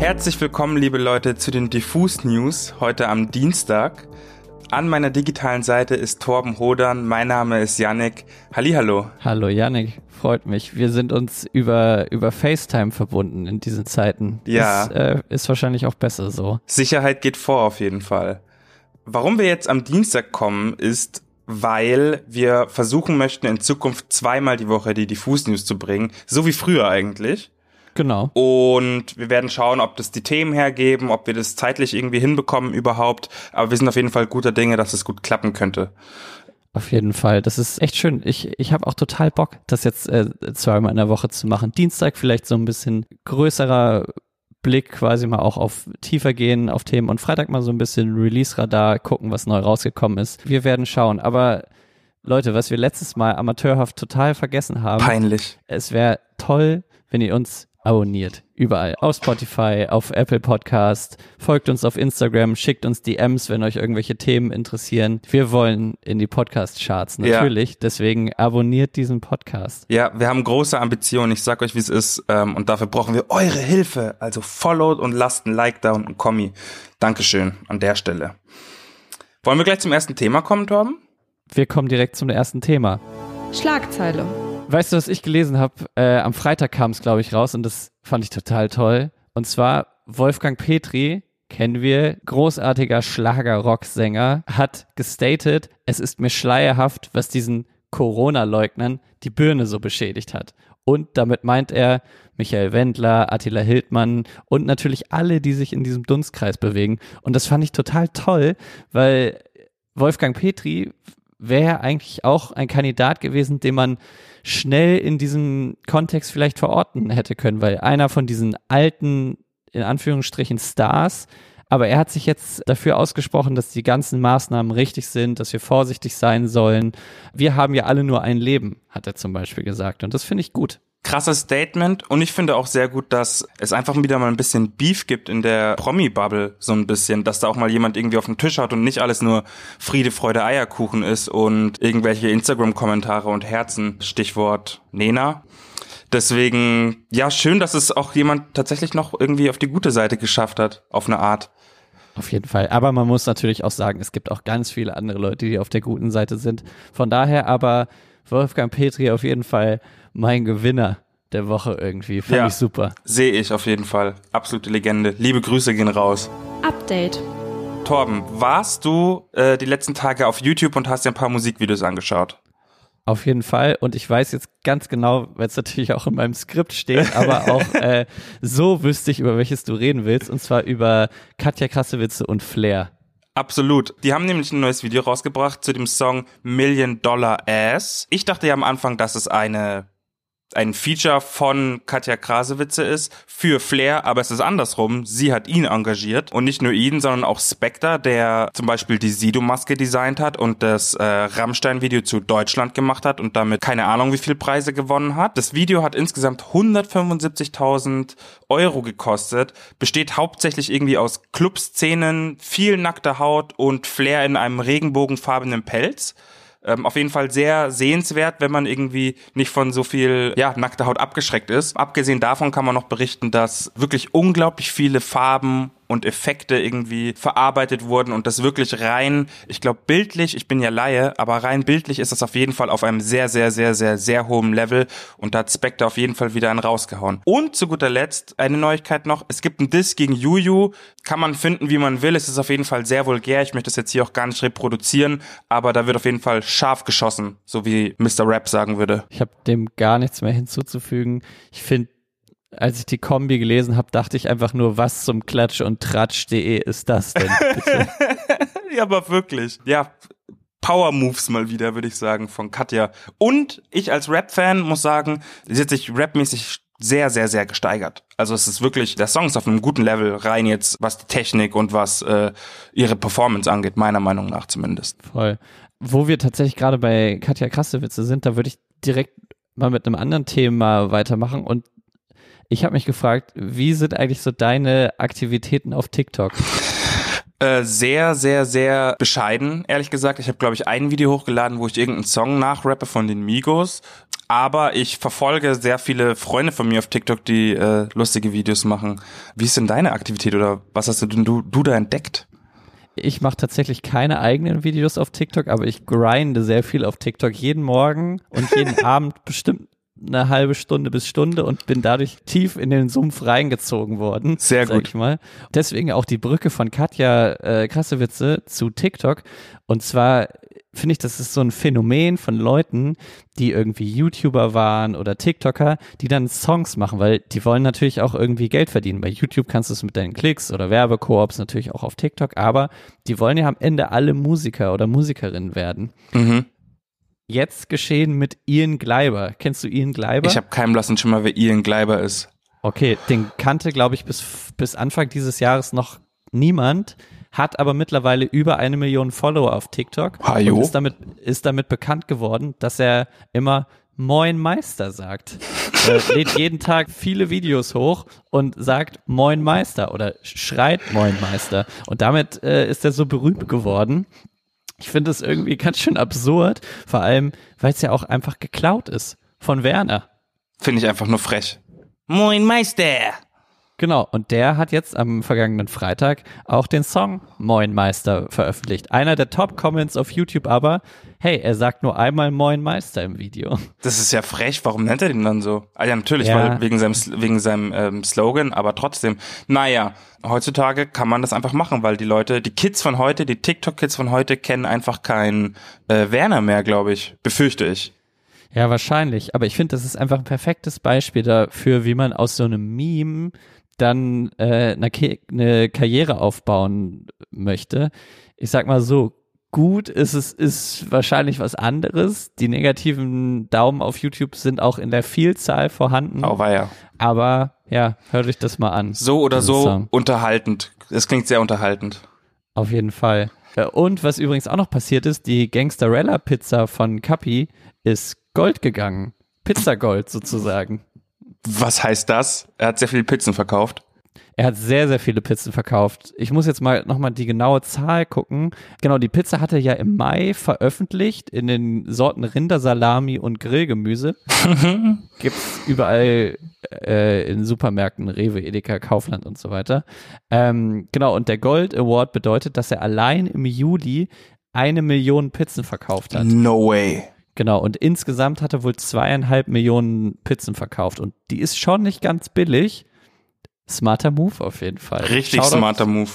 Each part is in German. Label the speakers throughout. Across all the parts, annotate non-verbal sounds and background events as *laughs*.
Speaker 1: Herzlich willkommen, liebe Leute, zu den Diffus News heute am Dienstag. An meiner digitalen Seite ist Torben Hodern, mein Name ist Yannick. Hallihallo.
Speaker 2: Hallo Yannick, freut mich. Wir sind uns über, über FaceTime verbunden in diesen Zeiten.
Speaker 1: Ja.
Speaker 2: Das äh, ist wahrscheinlich auch besser so.
Speaker 1: Sicherheit geht vor auf jeden Fall. Warum wir jetzt am Dienstag kommen, ist, weil wir versuchen möchten, in Zukunft zweimal die Woche die Diffus News zu bringen, so wie früher eigentlich.
Speaker 2: Genau.
Speaker 1: Und wir werden schauen, ob das die Themen hergeben, ob wir das zeitlich irgendwie hinbekommen überhaupt. Aber wir sind auf jeden Fall guter Dinge, dass es gut klappen könnte.
Speaker 2: Auf jeden Fall. Das ist echt schön. Ich, ich habe auch total Bock, das jetzt äh, zweimal in der Woche zu machen. Dienstag vielleicht so ein bisschen größerer Blick quasi mal auch auf tiefer gehen auf Themen und Freitag mal so ein bisschen Release-Radar gucken, was neu rausgekommen ist. Wir werden schauen. Aber Leute, was wir letztes Mal amateurhaft total vergessen haben.
Speaker 1: Peinlich.
Speaker 2: Es wäre toll, wenn ihr uns abonniert. Überall. Auf Spotify, auf Apple Podcast. Folgt uns auf Instagram, schickt uns DMs, wenn euch irgendwelche Themen interessieren. Wir wollen in die Podcast-Charts, natürlich. Ja. Deswegen abonniert diesen Podcast.
Speaker 1: Ja, wir haben große Ambitionen. Ich sag euch, wie es ist. Ähm, und dafür brauchen wir eure Hilfe. Also followt und lasst ein Like da und ein Kommi. Dankeschön an der Stelle. Wollen wir gleich zum ersten Thema kommen, Torben?
Speaker 2: Wir kommen direkt zum ersten Thema.
Speaker 3: Schlagzeile.
Speaker 2: Weißt du, was ich gelesen habe? Äh, am Freitag kam es, glaube ich, raus und das fand ich total toll. Und zwar Wolfgang Petri, kennen wir, großartiger Schlager-Rock-Sänger, hat gestated, es ist mir schleierhaft, was diesen Corona-Leugnern die Birne so beschädigt hat. Und damit meint er Michael Wendler, Attila Hildmann und natürlich alle, die sich in diesem Dunstkreis bewegen. Und das fand ich total toll, weil Wolfgang Petri wäre eigentlich auch ein Kandidat gewesen, den man schnell in diesem Kontext vielleicht verorten hätte können, weil einer von diesen alten, in Anführungsstrichen, Stars, aber er hat sich jetzt dafür ausgesprochen, dass die ganzen Maßnahmen richtig sind, dass wir vorsichtig sein sollen. Wir haben ja alle nur ein Leben, hat er zum Beispiel gesagt. Und das finde ich gut
Speaker 1: krasses Statement und ich finde auch sehr gut, dass es einfach wieder mal ein bisschen Beef gibt in der Promi-Bubble, so ein bisschen, dass da auch mal jemand irgendwie auf den Tisch hat und nicht alles nur Friede, Freude, Eierkuchen ist und irgendwelche Instagram-Kommentare und Herzen, Stichwort Nena. Deswegen, ja, schön, dass es auch jemand tatsächlich noch irgendwie auf die gute Seite geschafft hat, auf eine Art.
Speaker 2: Auf jeden Fall. Aber man muss natürlich auch sagen, es gibt auch ganz viele andere Leute, die auf der guten Seite sind. Von daher aber Wolfgang Petri auf jeden Fall mein Gewinner der Woche irgendwie. Fand ja, ich super.
Speaker 1: Sehe ich auf jeden Fall. Absolute Legende. Liebe Grüße gehen raus.
Speaker 3: Update.
Speaker 1: Torben, warst du äh, die letzten Tage auf YouTube und hast dir ein paar Musikvideos angeschaut?
Speaker 2: Auf jeden Fall. Und ich weiß jetzt ganz genau, weil es natürlich auch in meinem Skript steht, aber *laughs* auch äh, so wüsste ich, über welches du reden willst. Und zwar über Katja Krassewitze und Flair.
Speaker 1: Absolut. Die haben nämlich ein neues Video rausgebracht zu dem Song Million Dollar Ass. Ich dachte ja am Anfang, dass es eine ein Feature von Katja Krasewitze ist für Flair, aber es ist andersrum. Sie hat ihn engagiert und nicht nur ihn, sondern auch Spectre, der zum Beispiel die Sido-Maske designt hat und das äh, Rammstein-Video zu Deutschland gemacht hat und damit keine Ahnung wie viel Preise gewonnen hat. Das Video hat insgesamt 175.000 Euro gekostet, besteht hauptsächlich irgendwie aus Clubszenen, viel nackter Haut und Flair in einem regenbogenfarbenen Pelz. Ähm, auf jeden Fall sehr sehenswert, wenn man irgendwie nicht von so viel ja, nackter Haut abgeschreckt ist. Abgesehen davon kann man noch berichten, dass wirklich unglaublich viele Farben und Effekte irgendwie verarbeitet wurden und das wirklich rein, ich glaube bildlich, ich bin ja Laie, aber rein bildlich ist das auf jeden Fall auf einem sehr, sehr, sehr, sehr, sehr hohen Level und da hat Spectre auf jeden Fall wieder einen rausgehauen. Und zu guter Letzt eine Neuigkeit noch, es gibt einen Diss gegen Juju, kann man finden, wie man will, es ist auf jeden Fall sehr vulgär, ich möchte das jetzt hier auch gar nicht reproduzieren, aber da wird auf jeden Fall scharf geschossen, so wie Mr. Rap sagen würde.
Speaker 2: Ich habe dem gar nichts mehr hinzuzufügen. Ich finde als ich die Kombi gelesen habe, dachte ich einfach nur, was zum Klatsch und Tratsch.de ist das denn? *laughs*
Speaker 1: ja, aber wirklich. Ja, Power Moves mal wieder, würde ich sagen, von Katja. Und ich als Rap-Fan muss sagen, sie hat sich rapmäßig sehr, sehr, sehr gesteigert. Also es ist wirklich, der Song ist auf einem guten Level rein jetzt, was die Technik und was äh, ihre Performance angeht, meiner Meinung nach zumindest.
Speaker 2: Voll. Wo wir tatsächlich gerade bei Katja Krassewitze sind, da würde ich direkt mal mit einem anderen Thema weitermachen und ich habe mich gefragt, wie sind eigentlich so deine Aktivitäten auf TikTok?
Speaker 1: Äh, sehr, sehr, sehr bescheiden, ehrlich gesagt. Ich habe, glaube ich, ein Video hochgeladen, wo ich irgendeinen Song nachrappe von den Migos. aber ich verfolge sehr viele Freunde von mir auf TikTok, die äh, lustige Videos machen. Wie ist denn deine Aktivität oder was hast du denn du, du da entdeckt?
Speaker 2: Ich mache tatsächlich keine eigenen Videos auf TikTok, aber ich grinde sehr viel auf TikTok jeden Morgen und jeden *laughs* Abend bestimmt eine halbe Stunde bis Stunde und bin dadurch tief in den Sumpf reingezogen worden.
Speaker 1: Sehr
Speaker 2: sag
Speaker 1: gut.
Speaker 2: Ich mal. Deswegen auch die Brücke von Katja äh, Krassewitze zu TikTok. Und zwar finde ich, das ist so ein Phänomen von Leuten, die irgendwie YouTuber waren oder TikToker, die dann Songs machen, weil die wollen natürlich auch irgendwie Geld verdienen. Bei YouTube kannst du es mit deinen Klicks oder Werbekoops natürlich auch auf TikTok, aber die wollen ja am Ende alle Musiker oder Musikerinnen werden.
Speaker 1: Mhm.
Speaker 2: Jetzt geschehen mit Ian Gleiber. Kennst du Ian Gleiber?
Speaker 1: Ich habe keinen blassen Schimmer, wer Ian Gleiber ist.
Speaker 2: Okay, den kannte, glaube ich, bis, bis Anfang dieses Jahres noch niemand, hat aber mittlerweile über eine Million Follower auf TikTok
Speaker 1: Hajo.
Speaker 2: und ist damit, ist damit bekannt geworden, dass er immer Moin Meister sagt. *laughs* er lädt jeden Tag viele Videos hoch und sagt Moin Meister oder schreit Moin Meister. Und damit äh, ist er so berühmt geworden. Ich finde es irgendwie ganz schön absurd, vor allem, weil es ja auch einfach geklaut ist von Werner.
Speaker 1: Finde ich einfach nur frech. Moin Meister.
Speaker 2: Genau, und der hat jetzt am vergangenen Freitag auch den Song Moin Meister veröffentlicht. Einer der Top-Comments auf YouTube aber, hey, er sagt nur einmal Moin Meister im Video.
Speaker 1: Das ist ja frech. Warum nennt er den dann so? Ah, ja, natürlich,
Speaker 2: Ja.
Speaker 1: weil wegen seinem, wegen seinem ähm, Slogan, aber trotzdem. Naja, heutzutage kann man das einfach machen, weil die Leute, die Kids von heute, die TikTok-Kids von heute kennen einfach keinen äh, Werner mehr, glaube ich. Befürchte ich.
Speaker 2: Ja, wahrscheinlich. Aber ich finde, das ist einfach ein perfektes Beispiel dafür, wie man aus so einem Meme dann äh, eine, eine Karriere aufbauen möchte. Ich sag mal so, gut ist es ist wahrscheinlich was anderes. Die negativen Daumen auf YouTube sind auch in der Vielzahl vorhanden.
Speaker 1: Auweia.
Speaker 2: Aber ja, hört euch das mal an.
Speaker 1: So oder so
Speaker 2: Song.
Speaker 1: unterhaltend. Es klingt sehr unterhaltend.
Speaker 2: Auf jeden Fall. Und was übrigens auch noch passiert ist, die Gangsterella Pizza von Capi ist Gold gegangen. Pizzagold sozusagen.
Speaker 1: Was heißt das? Er hat sehr viele Pizzen verkauft.
Speaker 2: Er hat sehr, sehr viele Pizzen verkauft. Ich muss jetzt mal nochmal die genaue Zahl gucken. Genau, die Pizza hat er ja im Mai veröffentlicht in den Sorten Rindersalami und Grillgemüse. *laughs* Gibt's überall äh, in Supermärkten, Rewe, Edeka, Kaufland und so weiter. Ähm, genau, und der Gold Award bedeutet, dass er allein im Juli eine Million Pizzen verkauft hat.
Speaker 1: No way.
Speaker 2: Genau, und insgesamt hat er wohl zweieinhalb Millionen Pizzen verkauft. Und die ist schon nicht ganz billig. Smarter Move auf jeden Fall.
Speaker 1: Richtig
Speaker 2: Shoutout-
Speaker 1: smarter Move.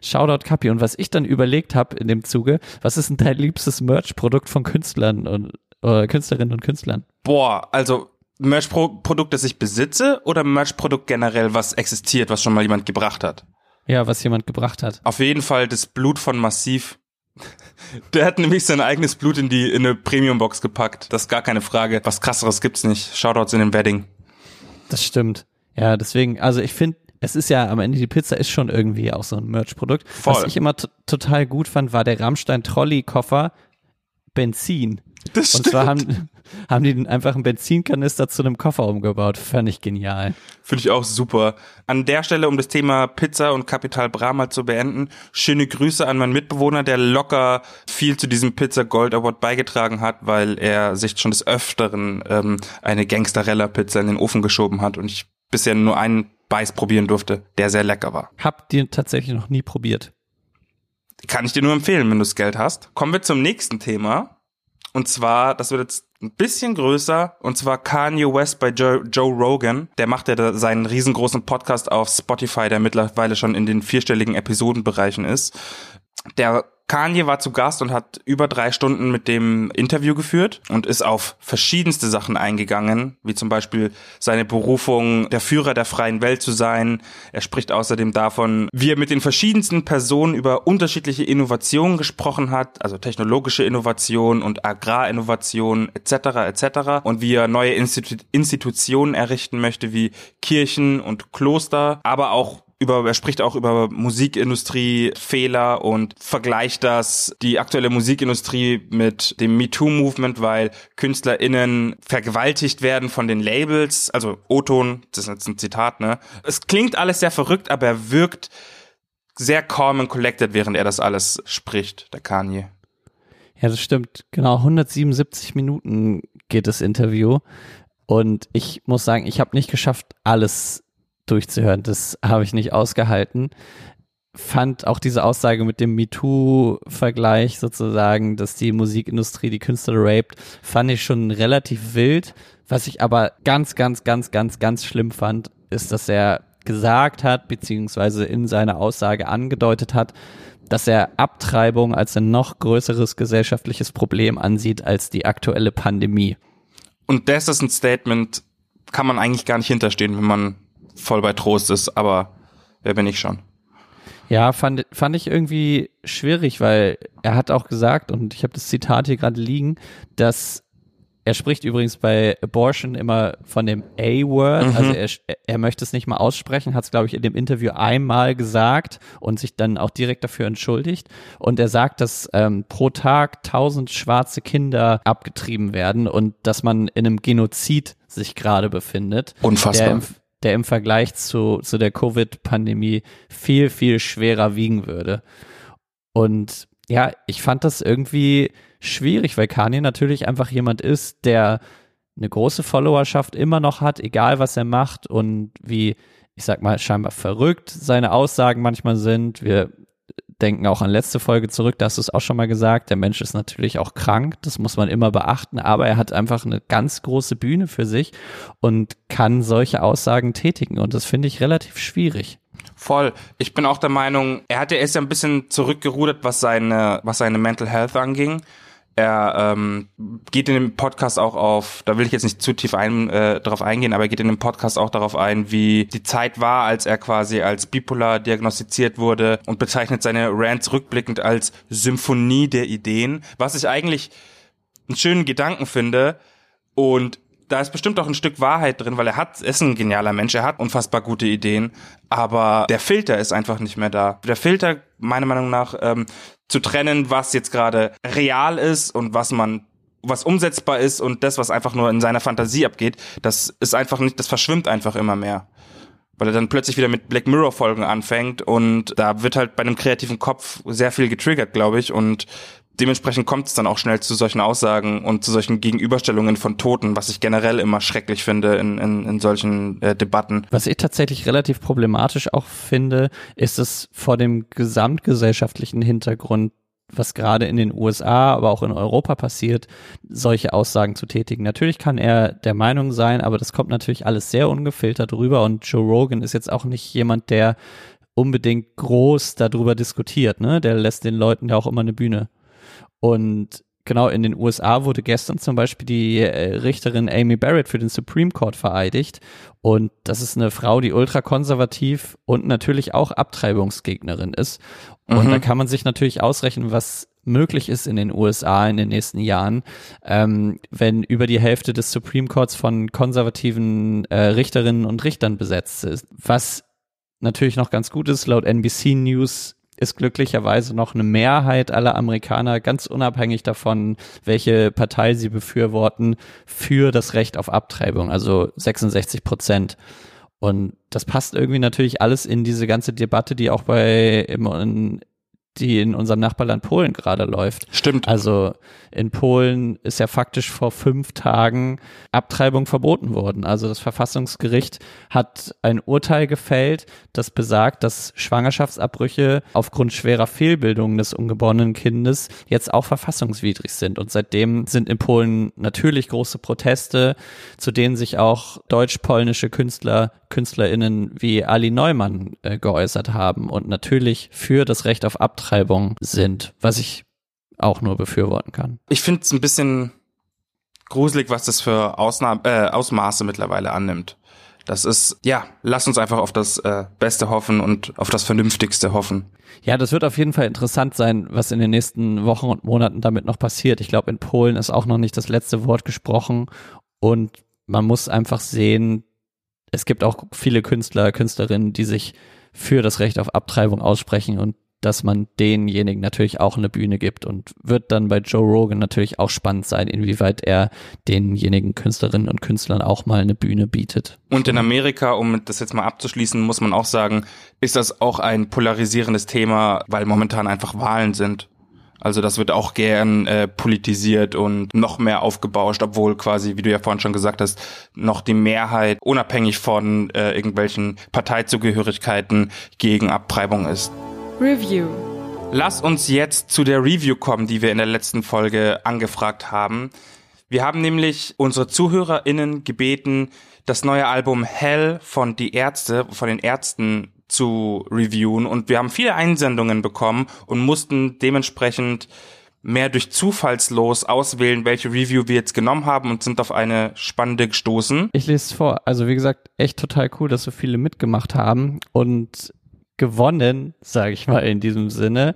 Speaker 2: Shoutout Kapi. Und was ich dann überlegt habe in dem Zuge, was ist denn dein liebstes Merch-Produkt von Künstlern und äh, Künstlerinnen und Künstlern?
Speaker 1: Boah, also Merch-Produkt, das ich besitze oder Merch-Produkt generell, was existiert, was schon mal jemand gebracht hat?
Speaker 2: Ja, was jemand gebracht hat.
Speaker 1: Auf jeden Fall das Blut von Massiv. Der hat nämlich sein eigenes Blut in die in eine Premium-Box gepackt. Das ist gar keine Frage. Was krasseres gibt's nicht. Shoutouts in den Wedding.
Speaker 2: Das stimmt. Ja, deswegen, also ich finde, es ist ja am Ende, die Pizza ist schon irgendwie auch so ein Merch-Produkt. Was ich immer total gut fand, war der Rammstein-Trolley-Koffer Benzin.
Speaker 1: Das
Speaker 2: Und zwar haben, haben die einfach einen Benzinkanister zu einem Koffer umgebaut. Fand ich genial.
Speaker 1: Finde ich auch super. An der Stelle, um das Thema Pizza und Kapital Bra mal zu beenden, schöne Grüße an meinen Mitbewohner, der locker viel zu diesem Pizza Gold Award beigetragen hat, weil er sich schon des Öfteren ähm, eine Gangsterella Pizza in den Ofen geschoben hat und ich bisher nur einen Beiß probieren durfte, der sehr lecker war.
Speaker 2: Hab die tatsächlich noch nie probiert.
Speaker 1: Kann ich dir nur empfehlen, wenn du das Geld hast. Kommen wir zum nächsten Thema. Und zwar, das wird jetzt ein bisschen größer, und zwar Kanye West bei Joe, Joe Rogan. Der macht ja da seinen riesengroßen Podcast auf Spotify, der mittlerweile schon in den vierstelligen Episodenbereichen ist. Der Kanye war zu Gast und hat über drei Stunden mit dem Interview geführt und ist auf verschiedenste Sachen eingegangen, wie zum Beispiel seine Berufung, der Führer der freien Welt zu sein. Er spricht außerdem davon, wie er mit den verschiedensten Personen über unterschiedliche Innovationen gesprochen hat, also technologische Innovation und Agrarinnovation etc. etc. und wie er neue Institu Institutionen errichten möchte, wie Kirchen und Kloster, aber auch über, er spricht auch über Musikindustrie, Fehler und vergleicht das, die aktuelle Musikindustrie mit dem MeToo-Movement, weil KünstlerInnen vergewaltigt werden von den Labels, also O-Ton, das ist jetzt ein Zitat, ne? Es klingt alles sehr verrückt, aber er wirkt sehr calm and collected, während er das alles spricht, der Kanye.
Speaker 2: Ja, das stimmt. Genau, 177 Minuten geht das Interview. Und ich muss sagen, ich habe nicht geschafft, alles durchzuhören. Das habe ich nicht ausgehalten. Fand auch diese Aussage mit dem MeToo-Vergleich sozusagen, dass die Musikindustrie die Künstler raped, fand ich schon relativ wild. Was ich aber ganz, ganz, ganz, ganz, ganz schlimm fand, ist, dass er gesagt hat, beziehungsweise in seiner Aussage angedeutet hat, dass er Abtreibung als ein noch größeres gesellschaftliches Problem ansieht als die aktuelle Pandemie.
Speaker 1: Und das ist ein Statement, kann man eigentlich gar nicht hinterstehen, wenn man voll bei Trost ist, aber wer bin ich schon?
Speaker 2: Ja, fand, fand ich irgendwie schwierig, weil er hat auch gesagt, und ich habe das Zitat hier gerade liegen, dass er spricht übrigens bei Abortion immer von dem A-Word,
Speaker 1: Mhm.
Speaker 2: also er, er möchte es nicht mal aussprechen, hat es, glaube ich, in dem Interview einmal gesagt und sich dann auch direkt dafür entschuldigt. Und er sagt, dass ähm, pro Tag tausend schwarze Kinder abgetrieben werden und dass man in einem Genozid sich gerade befindet.
Speaker 1: Unfassbar.
Speaker 2: Der der im Vergleich zu, zu der Covid-Pandemie viel, viel schwerer wiegen würde. Und ja, ich fand das irgendwie schwierig, weil Kanye natürlich einfach jemand ist, der eine große Followerschaft immer noch hat, egal was er macht und wie, ich sag mal, scheinbar verrückt seine Aussagen manchmal sind. Wir denken auch an letzte Folge zurück, da hast du es auch schon mal gesagt, der Mensch ist natürlich auch krank, das muss man immer beachten, aber er hat einfach eine ganz große Bühne für sich und kann solche Aussagen tätigen und das finde ich relativ schwierig.
Speaker 1: Voll. Ich bin auch der Meinung, er hat ja erst ein bisschen zurückgerudert, was seine, was seine Mental Health anging. Er ähm, geht in dem Podcast auch auf, da will ich jetzt nicht zu tief ein, äh, darauf eingehen, aber er geht in dem Podcast auch darauf ein, wie die Zeit war, als er quasi als bipolar diagnostiziert wurde und bezeichnet seine Rants rückblickend als Symphonie der Ideen, was ich eigentlich einen schönen Gedanken finde. Und da ist bestimmt auch ein Stück Wahrheit drin, weil er hat, ist ein genialer Mensch, er hat unfassbar gute Ideen, aber der Filter ist einfach nicht mehr da. Der Filter, meiner Meinung nach, ähm, zu trennen, was jetzt gerade real ist und was man was umsetzbar ist und das, was einfach nur in seiner Fantasie abgeht, das ist einfach nicht, das verschwimmt einfach immer mehr. Weil er dann plötzlich wieder mit Black Mirror Folgen anfängt und da wird halt bei einem kreativen Kopf sehr viel getriggert, glaube ich, und dementsprechend kommt es dann auch schnell zu solchen Aussagen und zu solchen Gegenüberstellungen von Toten, was ich generell immer schrecklich finde in, in, in solchen äh, Debatten.
Speaker 2: Was ich tatsächlich relativ problematisch auch finde, ist es vor dem gesamtgesellschaftlichen Hintergrund, was gerade in den USA, aber auch in Europa passiert, solche Aussagen zu tätigen. Natürlich kann er der Meinung sein, aber das kommt natürlich alles sehr ungefiltert rüber und Joe Rogan ist jetzt auch nicht jemand, der unbedingt groß darüber diskutiert, ne? Der lässt den Leuten ja auch immer eine Bühne. Und genau in den USA wurde gestern zum Beispiel die äh, Richterin Amy Barrett für den Supreme Court vereidigt. Und das ist eine Frau, die ultrakonservativ und natürlich auch Abtreibungsgegnerin ist. Und
Speaker 1: Mhm.
Speaker 2: da kann man sich natürlich ausrechnen, was möglich ist in den USA in den nächsten Jahren, ähm, wenn über die Hälfte des Supreme Courts von konservativen äh, Richterinnen und Richtern besetzt ist. Was natürlich noch ganz gut ist, laut NBC News ist glücklicherweise noch eine Mehrheit aller Amerikaner, ganz unabhängig davon, welche Partei sie befürworten, für das Recht auf Abtreibung, also 66 Prozent. Und das passt irgendwie natürlich alles in diese ganze Debatte, die auch bei im, die in unserem Nachbarland Polen gerade läuft.
Speaker 1: Stimmt.
Speaker 2: Also in Polen ist ja faktisch vor fünf Tagen Abtreibung verboten worden. Also das Verfassungsgericht hat ein Urteil gefällt, das besagt, dass Schwangerschaftsabbrüche aufgrund schwerer Fehlbildungen des ungeborenen Kindes jetzt auch verfassungswidrig sind. Und seitdem sind in Polen natürlich große Proteste, zu denen sich auch deutsch-polnische Künstler, KünstlerInnen wie Ali Neumann äh, geäußert haben und natürlich für das Recht auf Abtreibung sind, was ich auch nur befürworten kann.
Speaker 1: Ich finde es ein bisschen gruselig, was das für Ausnahme, äh, Ausmaße mittlerweile annimmt. Das ist, ja, lass uns einfach auf das äh, Beste hoffen und auf das Vernünftigste hoffen.
Speaker 2: Ja, das wird auf jeden Fall interessant sein, was in den nächsten Wochen und Monaten damit noch passiert. Ich glaube, in Polen ist auch noch nicht das letzte Wort gesprochen und man muss einfach sehen, es gibt auch viele Künstler, Künstlerinnen, die sich für das Recht auf Abtreibung aussprechen und dass man denjenigen natürlich auch eine Bühne gibt und wird dann bei Joe Rogan natürlich auch spannend sein, inwieweit er denjenigen Künstlerinnen und Künstlern auch mal eine Bühne bietet.
Speaker 1: Und in Amerika, um das jetzt mal abzuschließen, muss man auch sagen, ist das auch ein polarisierendes Thema, weil momentan einfach Wahlen sind. Also das wird auch gern äh, politisiert und noch mehr aufgebauscht, obwohl quasi, wie du ja vorhin schon gesagt hast, noch die Mehrheit unabhängig von äh, irgendwelchen Parteizugehörigkeiten gegen Abtreibung ist.
Speaker 3: Review.
Speaker 1: Lass uns jetzt zu der Review kommen, die wir in der letzten Folge angefragt haben. Wir haben nämlich unsere ZuhörerInnen gebeten, das neue Album Hell von Die Ärzte, von den Ärzten zu reviewen und wir haben viele Einsendungen bekommen und mussten dementsprechend mehr durch Zufallslos auswählen, welche Review wir jetzt genommen haben und sind auf eine spannende gestoßen.
Speaker 2: Ich lese es vor. Also wie gesagt, echt total cool, dass so viele mitgemacht haben und gewonnen, sage ich mal in diesem Sinne.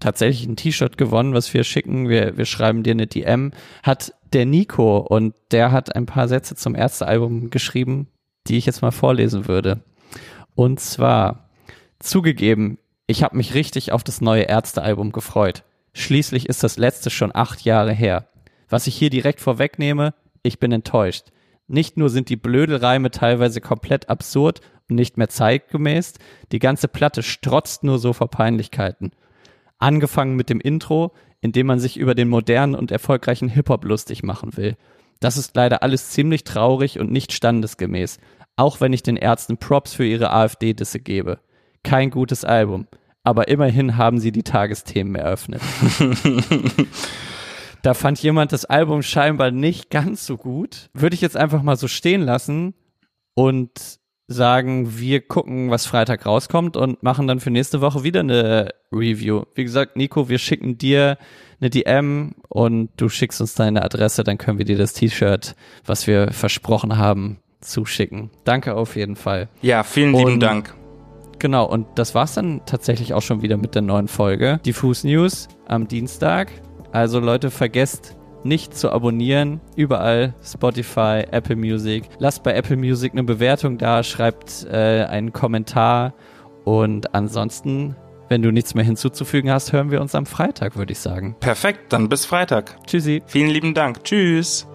Speaker 2: Tatsächlich ein T-Shirt gewonnen, was wir schicken. Wir, wir schreiben dir eine DM. Hat der Nico und der hat ein paar Sätze zum Ärztealbum geschrieben, die ich jetzt mal vorlesen würde. Und zwar, zugegeben, ich habe mich richtig auf das neue Ärztealbum gefreut. Schließlich ist das letzte schon acht Jahre her. Was ich hier direkt vorwegnehme, ich bin enttäuscht. Nicht nur sind die Blödelreime teilweise komplett absurd nicht mehr zeitgemäß, die ganze Platte strotzt nur so vor Peinlichkeiten. Angefangen mit dem Intro, in dem man sich über den modernen und erfolgreichen Hip-Hop lustig machen will. Das ist leider alles ziemlich traurig und nicht standesgemäß, auch wenn ich den Ärzten Props für ihre AfD-Disse gebe. Kein gutes Album, aber immerhin haben sie die Tagesthemen eröffnet. *laughs* da fand jemand das Album scheinbar nicht ganz so gut. Würde ich jetzt einfach mal so stehen lassen und sagen, wir gucken, was Freitag rauskommt und machen dann für nächste Woche wieder eine Review. Wie gesagt, Nico, wir schicken dir eine DM und du schickst uns deine Adresse, dann können wir dir das T-Shirt, was wir versprochen haben, zuschicken. Danke auf jeden Fall.
Speaker 1: Ja, vielen lieben und, Dank.
Speaker 2: Genau, und das war's dann tatsächlich auch schon wieder mit der neuen Folge. Diffus News am Dienstag. Also Leute, vergesst nicht zu abonnieren. Überall Spotify, Apple Music. Lasst bei Apple Music eine Bewertung da, schreibt äh, einen Kommentar. Und ansonsten, wenn du nichts mehr hinzuzufügen hast, hören wir uns am Freitag, würde ich sagen.
Speaker 1: Perfekt, dann bis Freitag.
Speaker 2: Tschüssi.
Speaker 1: Vielen lieben Dank. Tschüss.